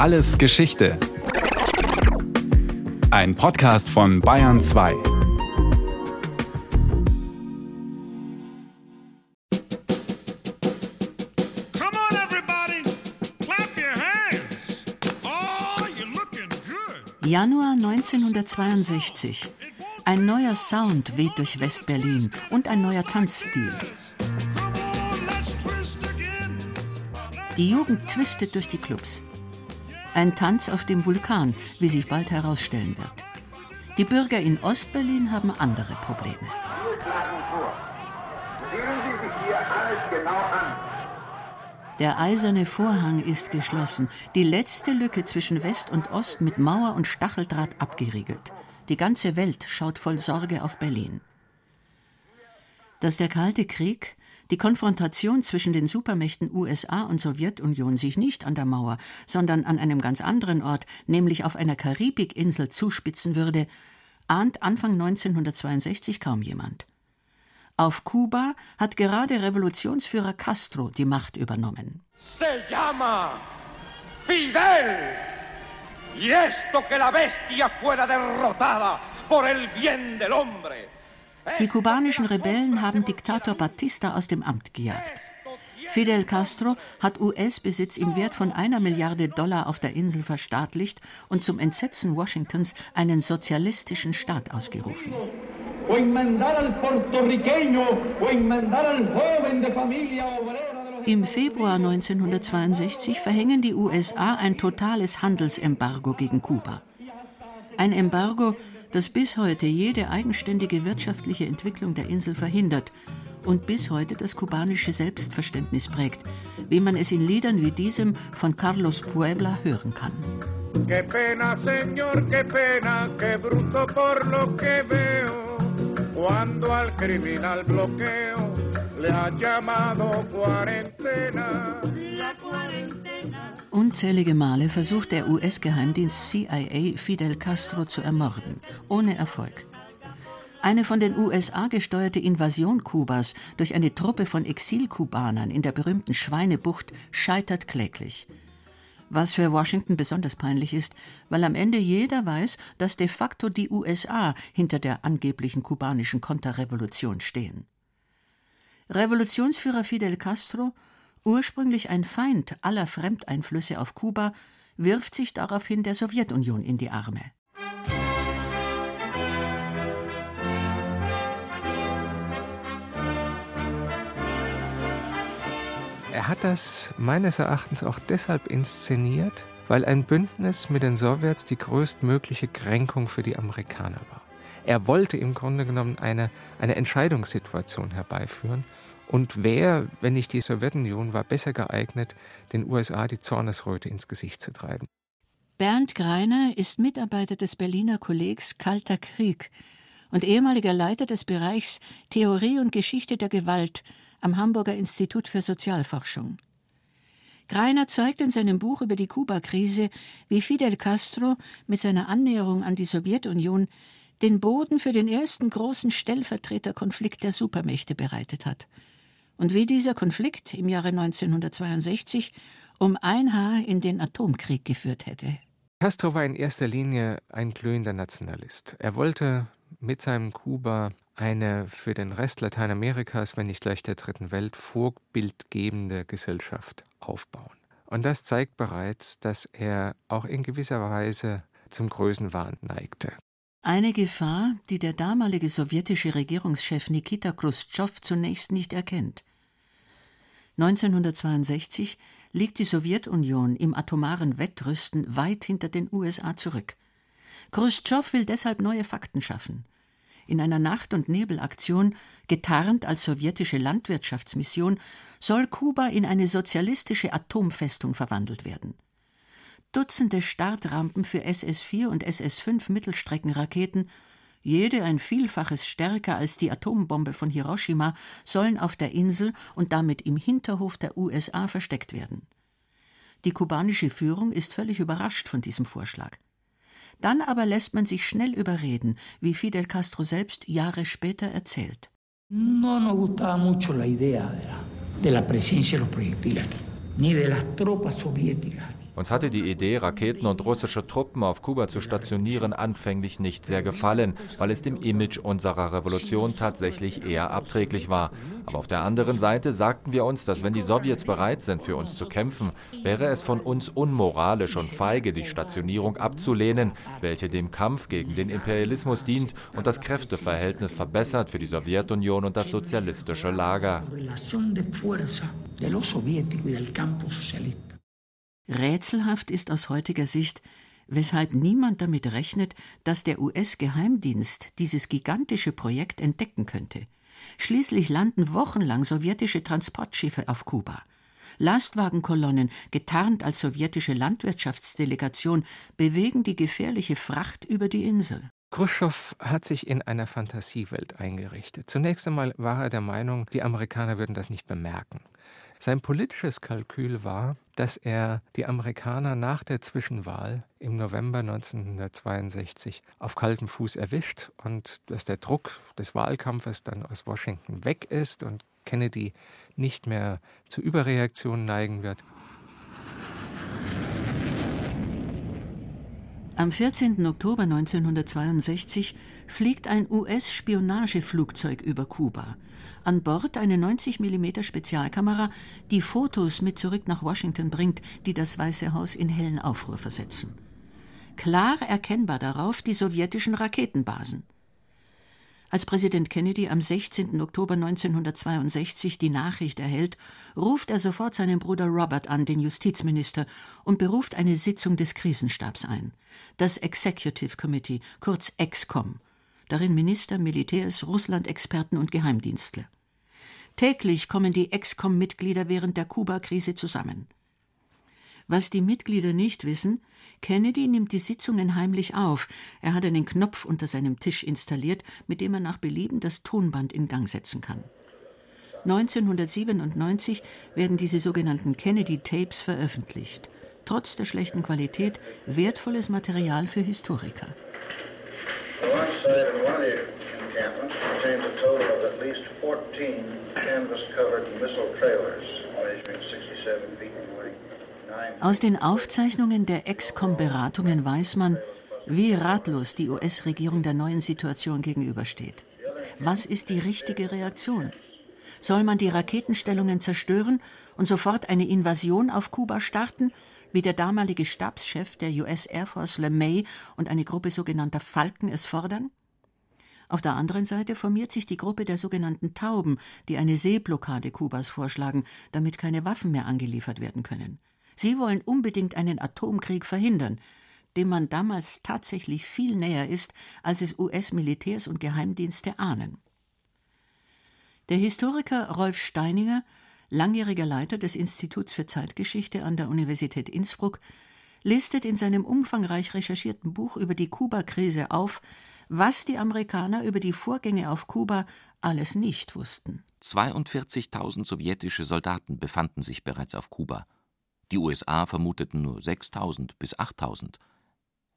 Alles Geschichte. Ein Podcast von Bayern 2. Come on, everybody, clap your hands. Oh, you're looking good. Januar 1962. Ein neuer Sound weht durch West-Berlin und ein neuer Tanzstil. Come on, let's twist again. Die Jugend twistet durch die Clubs. Ein Tanz auf dem Vulkan, wie sich bald herausstellen wird. Die Bürger in Ostberlin haben andere Probleme. Der eiserne Vorhang ist geschlossen, die letzte Lücke zwischen West und Ost mit Mauer und Stacheldraht abgeriegelt. Die ganze Welt schaut voll Sorge auf Berlin. Dass der Kalte Krieg, die Konfrontation zwischen den Supermächten USA und Sowjetunion sich nicht an der Mauer, sondern an einem ganz anderen Ort, nämlich auf einer Karibikinsel, zuspitzen würde, ahnt Anfang 1962 kaum jemand. Auf Kuba hat gerade Revolutionsführer Castro die Macht übernommen. Se llama Fidel. Y esto que la bestia fuera derrotada por el bien del hombre. Die kubanischen Rebellen haben Diktator Batista aus dem Amt gejagt. Fidel Castro hat US-Besitz im Wert von einer Milliarde Dollar auf der Insel verstaatlicht und zum Entsetzen Washingtons einen sozialistischen Staat ausgerufen. Im Februar 1962 verhängen die USA ein totales Handelsembargo gegen Kuba. Ein Embargo, das bis heute jede eigenständige wirtschaftliche Entwicklung der Insel verhindert und bis heute das kubanische Selbstverständnis prägt, wie man es in Liedern wie diesem von Carlos Puebla hören kann. Qué pena, señor, qué pena, qué bruto por lo que veo. Cuando al criminal bloqueo le ha llamado cuarentena. Unzählige Male versucht der US-Geheimdienst CIA, Fidel Castro zu ermorden, ohne Erfolg. Eine von den USA gesteuerte Invasion Kubas durch eine Truppe von Exilkubanern in der berühmten Schweinebucht scheitert kläglich. Was für Washington besonders peinlich ist, weil am Ende jeder weiß, dass de facto die USA hinter der angeblichen kubanischen Konterrevolution stehen. Revolutionsführer Fidel Castro, ursprünglich ein Feind aller Fremdeinflüsse auf Kuba, wirft sich daraufhin der Sowjetunion in die Arme. Er hat das meines Erachtens auch deshalb inszeniert, weil ein Bündnis mit den Sowjets die größtmögliche Kränkung für die Amerikaner war. Er wollte im Grunde genommen eine, eine Entscheidungssituation herbeiführen. Und wer, wenn nicht die Sowjetunion, war besser geeignet, den USA die Zornesröte ins Gesicht zu treiben. Bernd Greiner ist Mitarbeiter des Berliner Kollegs Kalter Krieg und ehemaliger Leiter des Bereichs Theorie und Geschichte der Gewalt am Hamburger Institut für Sozialforschung. Greiner zeigt in seinem Buch über die Kuba-Krise, wie Fidel Castro mit seiner Annäherung an die Sowjetunion den Boden für den ersten großen Stellvertreterkonflikt der Supermächte bereitet hat und wie dieser Konflikt im Jahre 1962 um ein Haar in den Atomkrieg geführt hätte. Castro war in erster Linie ein glühender Nationalist. Er wollte mit seinem Kuba eine für den Rest Lateinamerikas, wenn nicht gleich der dritten Welt, vorbildgebende Gesellschaft aufbauen. Und das zeigt bereits, dass er auch in gewisser Weise zum Größenwahn neigte. Eine Gefahr, die der damalige sowjetische Regierungschef Nikita Khrushchev zunächst nicht erkennt. 1962 liegt die Sowjetunion im atomaren Wettrüsten weit hinter den USA zurück. Khrushchev will deshalb neue Fakten schaffen. In einer Nacht- und Nebelaktion, getarnt als sowjetische Landwirtschaftsmission, soll Kuba in eine sozialistische Atomfestung verwandelt werden. Dutzende Startrampen für SS-4 und SS-5 Mittelstreckenraketen, jede ein Vielfaches stärker als die Atombombe von Hiroshima, sollen auf der Insel und damit im Hinterhof der USA versteckt werden. Die kubanische Führung ist völlig überrascht von diesem Vorschlag. Dann aber lässt man sich schnell überreden, wie Fidel Castro selbst Jahre später erzählt. No nos gustaba mucho la idea de la, de la presencia de los proyectiles aquí. Uns hatte die Idee, Raketen und russische Truppen auf Kuba zu stationieren, anfänglich nicht sehr gefallen, weil es dem Image unserer Revolution tatsächlich eher abträglich war. Aber auf der anderen Seite sagten wir uns, dass wenn die Sowjets bereit sind, für uns zu kämpfen, wäre es von uns unmoralisch und feige, die Stationierung abzulehnen, welche dem Kampf gegen den Imperialismus dient und das Kräfteverhältnis verbessert für die Sowjetunion und das sozialistische Lager. Rätselhaft ist aus heutiger Sicht, weshalb niemand damit rechnet, dass der US-Geheimdienst dieses gigantische Projekt entdecken könnte. Schließlich landen wochenlang sowjetische Transportschiffe auf Kuba. Lastwagenkolonnen, getarnt als sowjetische Landwirtschaftsdelegation, bewegen die gefährliche Fracht über die Insel. Khrushchev hat sich in einer Fantasiewelt eingerichtet. Zunächst einmal war er der Meinung, die Amerikaner würden das nicht bemerken. Sein politisches Kalkül war, dass er die Amerikaner nach der Zwischenwahl im November 1962 auf kaltem Fuß erwischt und dass der Druck des Wahlkampfes dann aus Washington weg ist und Kennedy nicht mehr zu Überreaktionen neigen wird. Am 14. Oktober 1962 fliegt ein US-Spionageflugzeug über Kuba. An Bord eine 90 mm Spezialkamera, die Fotos mit zurück nach Washington bringt, die das Weiße Haus in hellen Aufruhr versetzen. Klar erkennbar darauf die sowjetischen Raketenbasen. Als Präsident Kennedy am 16. Oktober 1962 die Nachricht erhält, ruft er sofort seinen Bruder Robert an, den Justizminister, und beruft eine Sitzung des Krisenstabs ein. Das Executive Committee, kurz EXCOM. Darin Minister, Militärs, Russland-Experten und Geheimdienstler. Täglich kommen die EXCOM-Mitglieder während der Kuba-Krise zusammen. Was die Mitglieder nicht wissen, Kennedy nimmt die Sitzungen heimlich auf. Er hat einen Knopf unter seinem Tisch installiert, mit dem er nach Belieben das Tonband in Gang setzen kann. 1997 werden diese sogenannten Kennedy-Tapes veröffentlicht. Trotz der schlechten Qualität wertvolles Material für Historiker. One site in one of the encampments contains a total of at least 14 canvas-covered missile trailers measuring 67 feet in length. nine Aus den Aufzeichnungen der EXCOM-Beratungen weiß man, wie ratlos die US-Regierung der neuen Situation gegenübersteht. Was ist die richtige Reaktion? Soll man die Raketenstellungen zerstören und sofort eine Invasion auf Kuba starten, wie der damalige Stabschef der US Air Force LeMay und eine Gruppe sogenannter Falken es fordern? Auf der anderen Seite formiert sich die Gruppe der sogenannten Tauben, die eine Seeblockade Kubas vorschlagen, damit keine Waffen mehr angeliefert werden können. Sie wollen unbedingt einen Atomkrieg verhindern, dem man damals tatsächlich viel näher ist, als es US-Militärs und Geheimdienste ahnen. Der Historiker Rolf Steininger, langjähriger Leiter des Instituts für Zeitgeschichte an der Universität Innsbruck, listet in seinem umfangreich recherchierten Buch über die Kuba-Krise auf, was die Amerikaner über die Vorgänge auf Kuba alles nicht wussten. 42.000 sowjetische Soldaten befanden sich bereits auf Kuba. Die USA vermuteten nur 6.000 bis 8.000.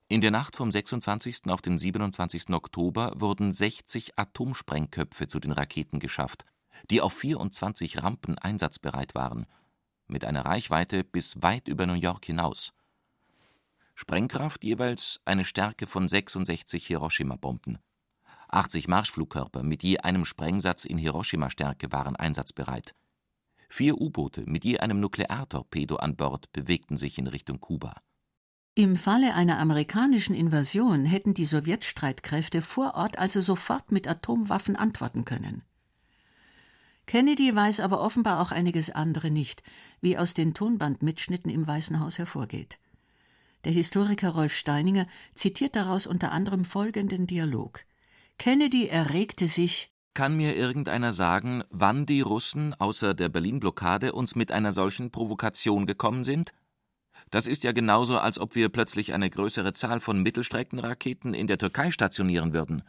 In der Nacht vom 26. auf den 27. Oktober wurden 60 Atomsprengköpfe zu den Raketen geschafft, die auf 24 Rampen einsatzbereit waren, mit einer Reichweite bis weit über New York hinaus. Sprengkraft jeweils eine Stärke von 66 Hiroshima-Bomben. 80 Marschflugkörper mit je einem Sprengsatz in Hiroshima-Stärke waren einsatzbereit. Vier U-Boote mit je einem Nukleartorpedo an Bord bewegten sich in Richtung Kuba. Im Falle einer amerikanischen Invasion hätten die Sowjetstreitkräfte vor Ort also sofort mit Atomwaffen antworten können. Kennedy weiß aber offenbar auch einiges andere nicht, wie aus den Tonbandmitschnitten im Weißen Haus hervorgeht. Der Historiker Rolf Steininger zitiert daraus unter anderem folgenden Dialog. Kennedy erregte sich, Kann mir irgendeiner sagen, wann die Russen außer der Berlin-Blockade uns mit einer solchen Provokation gekommen sind? Das ist ja genauso, als ob wir plötzlich eine größere Zahl von Mittelstreckenraketen in der Türkei stationieren würden.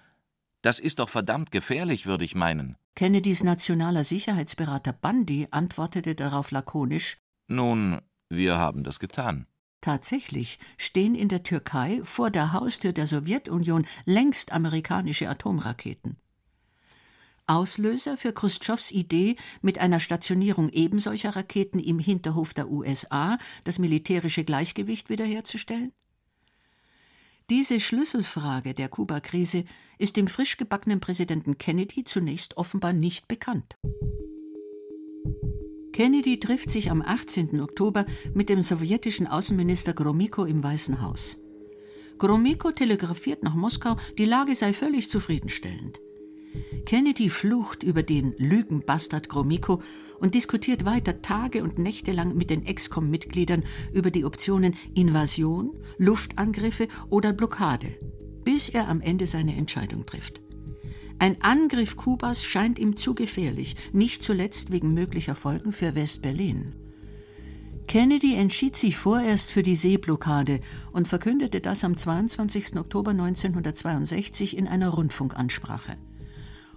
Das ist doch verdammt gefährlich, würde ich meinen. Kennedys nationaler Sicherheitsberater Bundy antwortete darauf lakonisch Nun, wir haben das getan. Tatsächlich stehen in der Türkei vor der Haustür der Sowjetunion längst amerikanische Atomraketen. Auslöser für Khrushchevs Idee, mit einer Stationierung ebensolcher Raketen im Hinterhof der USA das militärische Gleichgewicht wiederherzustellen? Diese Schlüsselfrage der Kuba-Krise ist dem frisch gebackenen Präsidenten Kennedy zunächst offenbar nicht bekannt. Kennedy trifft sich am 18. Oktober mit dem sowjetischen Außenminister Gromyko im Weißen Haus. Gromyko telegrafiert nach Moskau, die Lage sei völlig zufriedenstellend. Kennedy flucht über den Lügenbastard Gromyko und diskutiert weiter Tage und Nächte lang mit den Excom-Mitgliedern über die Optionen Invasion, Luftangriffe oder Blockade, bis er am Ende seine Entscheidung trifft. Ein Angriff Kubas scheint ihm zu gefährlich, nicht zuletzt wegen möglicher Folgen für West-Berlin. Kennedy entschied sich vorerst für die Seeblockade und verkündete das am 22. Oktober 1962 in einer Rundfunkansprache.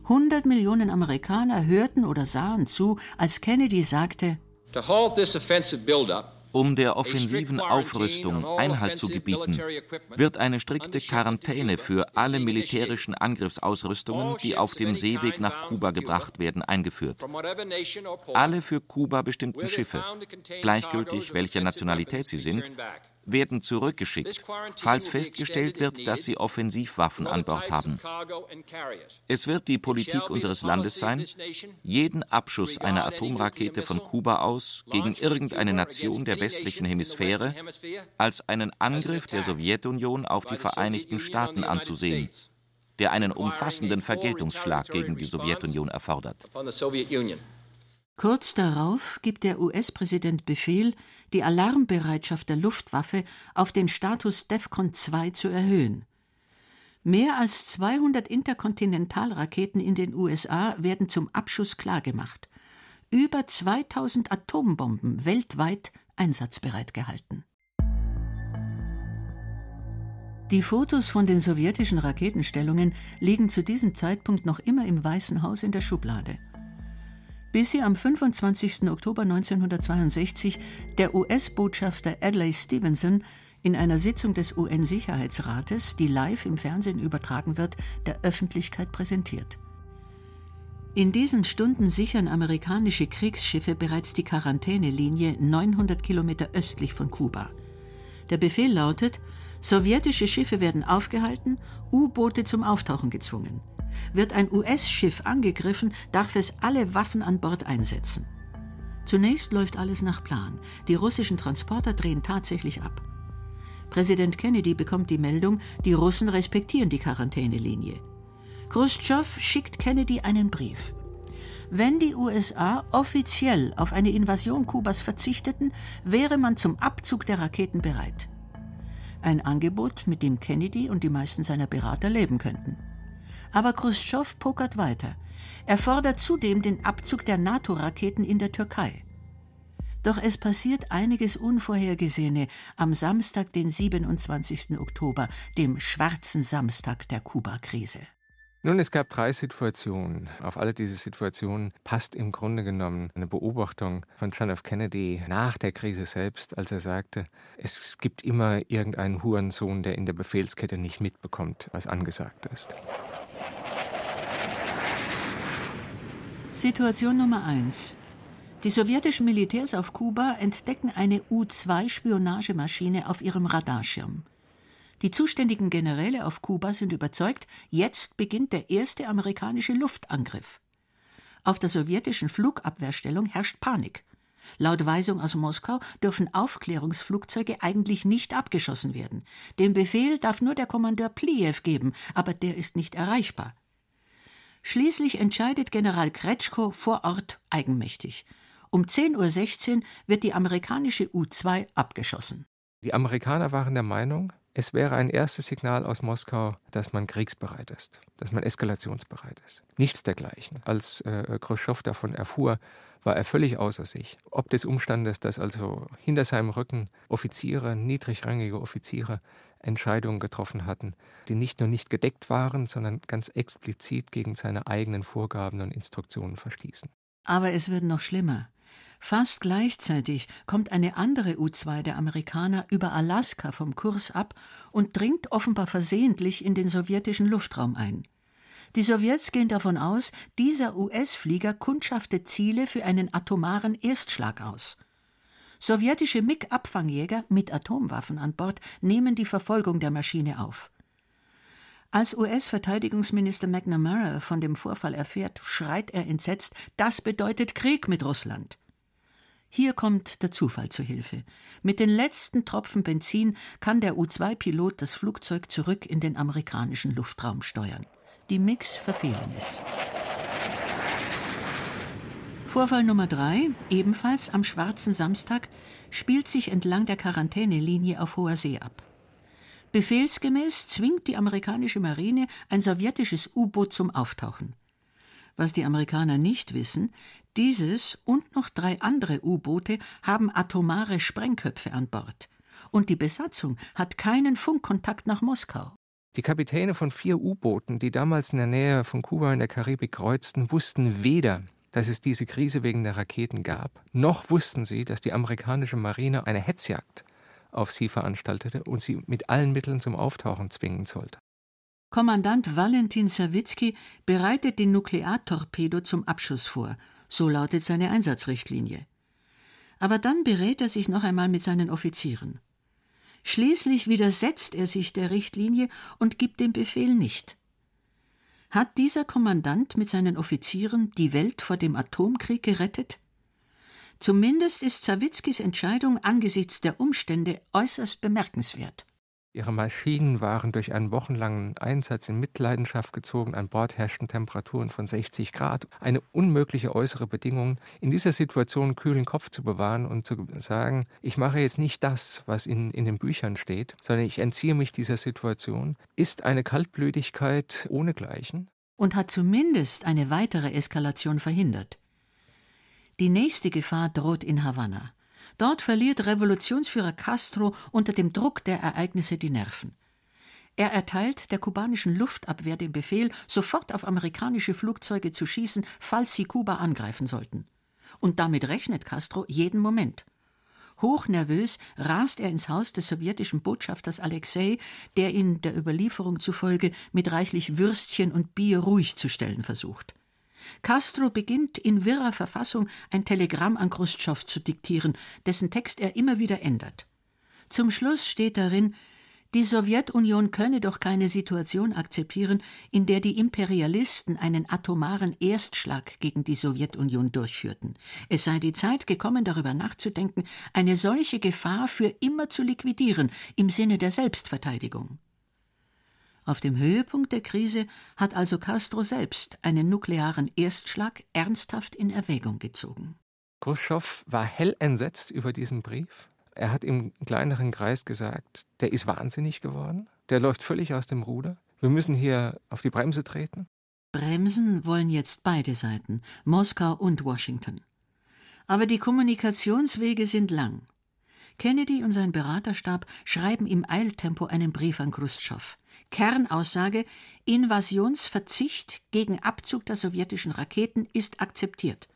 100 Millionen Amerikaner hörten oder sahen zu, als Kennedy sagte, um der offensiven Aufrüstung Einhalt zu gebieten, wird eine strikte Quarantäne für alle militärischen Angriffsausrüstungen, die auf dem Seeweg nach Kuba gebracht werden, eingeführt. Alle für Kuba bestimmten Schiffe, gleichgültig welcher Nationalität sie sind, werden zurückgeschickt, falls festgestellt wird, dass sie Offensivwaffen an Bord haben. Es wird die Politik unseres Landes sein, jeden Abschuss einer Atomrakete von Kuba aus gegen irgendeine Nation der westlichen Hemisphäre als einen Angriff der Sowjetunion auf die Vereinigten Staaten anzusehen, der einen umfassenden Vergeltungsschlag gegen die Sowjetunion erfordert. Kurz darauf gibt der US-Präsident Befehl, die Alarmbereitschaft der Luftwaffe auf den Status DEFCON 2 zu erhöhen. Mehr als 200 Interkontinentalraketen in den USA werden zum Abschuss klargemacht. Über 2000 Atombomben weltweit einsatzbereit gehalten. Die Fotos von den sowjetischen Raketenstellungen liegen zu diesem Zeitpunkt noch immer im Weißen Haus in der Schublade bis sie am 25. Oktober 1962 der US-Botschafter Adlai Stevenson in einer Sitzung des UN-Sicherheitsrates, die live im Fernsehen übertragen wird, der Öffentlichkeit präsentiert. In diesen Stunden sichern amerikanische Kriegsschiffe bereits die Quarantänelinie 900 Kilometer östlich von Kuba. Der Befehl lautet: Sowjetische Schiffe werden aufgehalten, U-Boote zum Auftauchen gezwungen. Wird ein US-Schiff angegriffen, darf es alle Waffen an Bord einsetzen. Zunächst läuft alles nach Plan. Die russischen Transporter drehen tatsächlich ab. Präsident Kennedy bekommt die Meldung, die Russen respektieren die Quarantänelinie. Khrushchev schickt Kennedy einen Brief. Wenn die USA offiziell auf eine Invasion Kubas verzichteten, wäre man zum Abzug der Raketen bereit. Ein Angebot, mit dem Kennedy und die meisten seiner Berater leben könnten. Aber Khrushchev pokert weiter. Er fordert zudem den Abzug der NATO-Raketen in der Türkei. Doch es passiert einiges Unvorhergesehene am Samstag, den 27. Oktober, dem schwarzen Samstag der Kuba-Krise. Nun, es gab drei Situationen. Auf alle diese Situationen passt im Grunde genommen eine Beobachtung von John F. Kennedy nach der Krise selbst, als er sagte, es gibt immer irgendeinen Hurensohn, der in der Befehlskette nicht mitbekommt, was angesagt ist. Situation Nummer 1. Die sowjetischen Militärs auf Kuba entdecken eine U-2-Spionagemaschine auf ihrem Radarschirm. Die zuständigen Generäle auf Kuba sind überzeugt, jetzt beginnt der erste amerikanische Luftangriff. Auf der sowjetischen Flugabwehrstellung herrscht Panik. Laut Weisung aus Moskau dürfen Aufklärungsflugzeuge eigentlich nicht abgeschossen werden. Den Befehl darf nur der Kommandeur Plijew geben, aber der ist nicht erreichbar. Schließlich entscheidet General Kretschko vor Ort eigenmächtig. Um 10.16 Uhr wird die amerikanische U-2 abgeschossen. Die Amerikaner waren der Meinung, es wäre ein erstes Signal aus Moskau, dass man kriegsbereit ist, dass man eskalationsbereit ist. Nichts dergleichen. Als äh, Khrushchev davon erfuhr, war er völlig außer sich. Ob des Umstandes, dass also hinter seinem Rücken Offiziere, niedrigrangige Offiziere, Entscheidungen getroffen hatten, die nicht nur nicht gedeckt waren, sondern ganz explizit gegen seine eigenen Vorgaben und Instruktionen verstießen. Aber es wird noch schlimmer. Fast gleichzeitig kommt eine andere U-2 der Amerikaner über Alaska vom Kurs ab und dringt offenbar versehentlich in den sowjetischen Luftraum ein. Die Sowjets gehen davon aus, dieser US-Flieger kundschaftet Ziele für einen atomaren Erstschlag aus. Sowjetische MiG-Abfangjäger mit Atomwaffen an Bord nehmen die Verfolgung der Maschine auf. Als US-Verteidigungsminister McNamara von dem Vorfall erfährt, schreit er entsetzt: Das bedeutet Krieg mit Russland. Hier kommt der Zufall zu Hilfe. Mit den letzten Tropfen Benzin kann der U-2-Pilot das Flugzeug zurück in den amerikanischen Luftraum steuern. Die MiGs verfehlen es. Vorfall Nummer drei, ebenfalls am schwarzen Samstag, spielt sich entlang der Quarantänelinie auf hoher See ab. Befehlsgemäß zwingt die amerikanische Marine ein sowjetisches U-Boot zum Auftauchen. Was die Amerikaner nicht wissen, dieses und noch drei andere U-Boote haben atomare Sprengköpfe an Bord. Und die Besatzung hat keinen Funkkontakt nach Moskau. Die Kapitäne von vier U-Booten, die damals in der Nähe von Kuba in der Karibik kreuzten, wussten weder, dass es diese Krise wegen der Raketen gab, noch wussten sie, dass die amerikanische Marine eine Hetzjagd auf sie veranstaltete und sie mit allen Mitteln zum Auftauchen zwingen sollte. Kommandant Valentin Sawicki bereitet den Nukleartorpedo zum Abschuss vor, so lautet seine Einsatzrichtlinie. Aber dann berät er sich noch einmal mit seinen Offizieren. Schließlich widersetzt er sich der Richtlinie und gibt den Befehl nicht. Hat dieser Kommandant mit seinen Offizieren die Welt vor dem Atomkrieg gerettet? Zumindest ist Sawitzkis Entscheidung angesichts der Umstände äußerst bemerkenswert. Ihre Maschinen waren durch einen wochenlangen Einsatz in Mitleidenschaft gezogen. An Bord herrschten Temperaturen von 60 Grad. Eine unmögliche äußere Bedingung, in dieser Situation kühlen Kopf zu bewahren und zu sagen, ich mache jetzt nicht das, was in, in den Büchern steht, sondern ich entziehe mich dieser Situation, ist eine Kaltblütigkeit ohnegleichen. Und hat zumindest eine weitere Eskalation verhindert. Die nächste Gefahr droht in Havanna. Dort verliert Revolutionsführer Castro unter dem Druck der Ereignisse die Nerven. Er erteilt der kubanischen Luftabwehr den Befehl, sofort auf amerikanische Flugzeuge zu schießen, falls sie Kuba angreifen sollten. Und damit rechnet Castro jeden Moment. Hochnervös rast er ins Haus des sowjetischen Botschafters Alexei, der ihn der Überlieferung zufolge mit reichlich Würstchen und Bier ruhig zu stellen versucht. Castro beginnt in wirrer Verfassung ein Telegramm an Chruschtschow zu diktieren, dessen Text er immer wieder ändert. Zum Schluss steht darin, die Sowjetunion könne doch keine Situation akzeptieren, in der die Imperialisten einen atomaren Erstschlag gegen die Sowjetunion durchführten. Es sei die Zeit gekommen, darüber nachzudenken, eine solche Gefahr für immer zu liquidieren, im Sinne der Selbstverteidigung. Auf dem Höhepunkt der Krise hat also Castro selbst einen nuklearen Erstschlag ernsthaft in Erwägung gezogen. Khrushchev war hell entsetzt über diesen Brief. Er hat im kleineren Kreis gesagt, der ist wahnsinnig geworden, der läuft völlig aus dem Ruder. Wir müssen hier auf die Bremse treten. Bremsen wollen jetzt beide Seiten, Moskau und Washington. Aber die Kommunikationswege sind lang. Kennedy und sein Beraterstab schreiben im Eiltempo einen Brief an Khrushchev. Kernaussage Invasionsverzicht gegen Abzug der sowjetischen Raketen ist akzeptiert.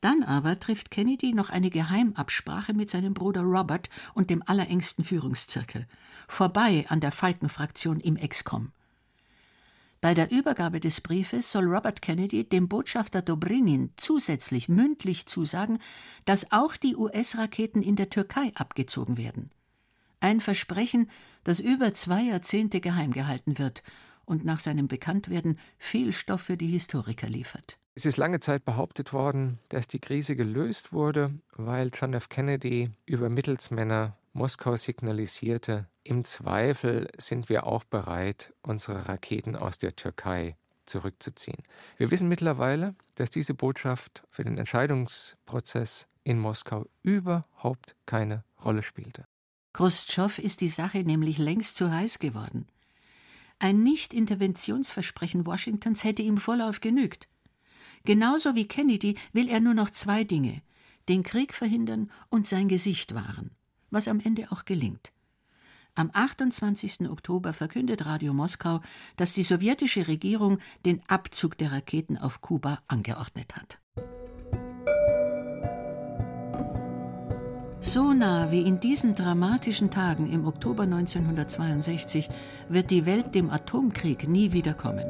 Dann aber trifft Kennedy noch eine Geheimabsprache mit seinem Bruder Robert und dem allerengsten Führungszirkel, vorbei an der Falkenfraktion im Excom. Bei der Übergabe des Briefes soll Robert Kennedy dem Botschafter Dobrinin zusätzlich mündlich zusagen, dass auch die US-Raketen in der Türkei abgezogen werden. Ein Versprechen, das über zwei Jahrzehnte geheim gehalten wird und nach seinem Bekanntwerden viel Stoff für die Historiker liefert. Es ist lange Zeit behauptet worden, dass die Krise gelöst wurde, weil John F. Kennedy über Mittelsmänner Moskau signalisierte, im Zweifel sind wir auch bereit, unsere Raketen aus der Türkei zurückzuziehen. Wir wissen mittlerweile, dass diese Botschaft für den Entscheidungsprozess in Moskau überhaupt keine Rolle spielte. Khrushchev ist die Sache nämlich längst zu heiß geworden. Ein Nicht-Interventionsversprechen Washingtons hätte ihm Vorlauf genügt. Genauso wie Kennedy will er nur noch zwei Dinge: den Krieg verhindern und sein Gesicht wahren, was am Ende auch gelingt. Am 28. Oktober verkündet Radio Moskau, dass die sowjetische Regierung den Abzug der Raketen auf Kuba angeordnet hat. So nah wie in diesen dramatischen Tagen im Oktober 1962 wird die Welt dem Atomkrieg nie wiederkommen.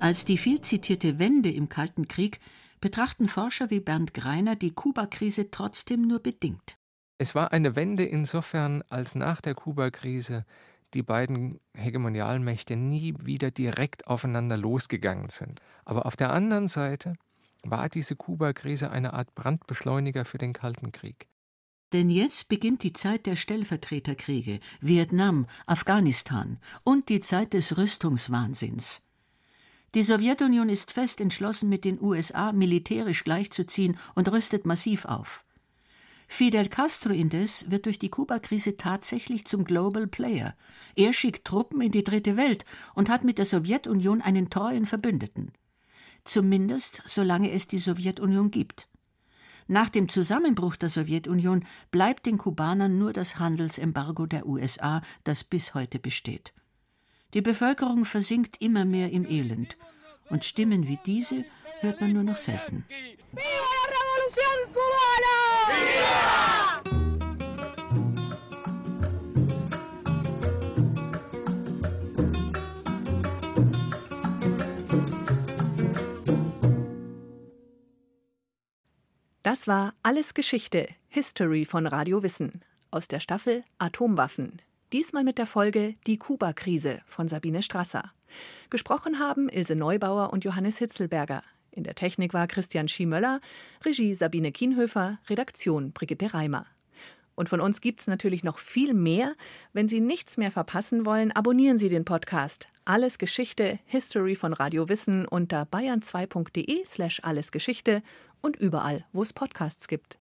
Als die viel zitierte Wende im Kalten Krieg betrachten Forscher wie Bernd Greiner die Kuba-Krise trotzdem nur bedingt. Es war eine Wende insofern, als nach der Kuba-Krise die beiden Hegemonialmächte nie wieder direkt aufeinander losgegangen sind. Aber auf der anderen Seite war diese Kuba-Krise eine Art Brandbeschleuniger für den Kalten Krieg. Denn jetzt beginnt die Zeit der Stellvertreterkriege, Vietnam, Afghanistan und die Zeit des Rüstungswahnsinns. Die Sowjetunion ist fest entschlossen, mit den USA militärisch gleichzuziehen und rüstet massiv auf. Fidel Castro indes wird durch die Kuba-Krise tatsächlich zum Global Player. Er schickt Truppen in die dritte Welt und hat mit der Sowjetunion einen treuen Verbündeten. Zumindest solange es die Sowjetunion gibt. Nach dem Zusammenbruch der Sowjetunion bleibt den Kubanern nur das Handelsembargo der USA, das bis heute besteht. Die Bevölkerung versinkt immer mehr im Elend. Und Stimmen wie diese hört man nur noch selten. Das war Alles Geschichte, History von Radio Wissen aus der Staffel Atomwaffen. Diesmal mit der Folge Die Kuba-Krise von Sabine Strasser. Gesprochen haben Ilse Neubauer und Johannes Hitzelberger. In der Technik war Christian Schiemöller, Regie Sabine Kienhöfer, Redaktion Brigitte Reimer. Und von uns gibt's natürlich noch viel mehr. Wenn Sie nichts mehr verpassen wollen, abonnieren Sie den Podcast. Alles Geschichte, History von Radio Wissen unter bayern2.de slash allesgeschichte und überall, wo es Podcasts gibt.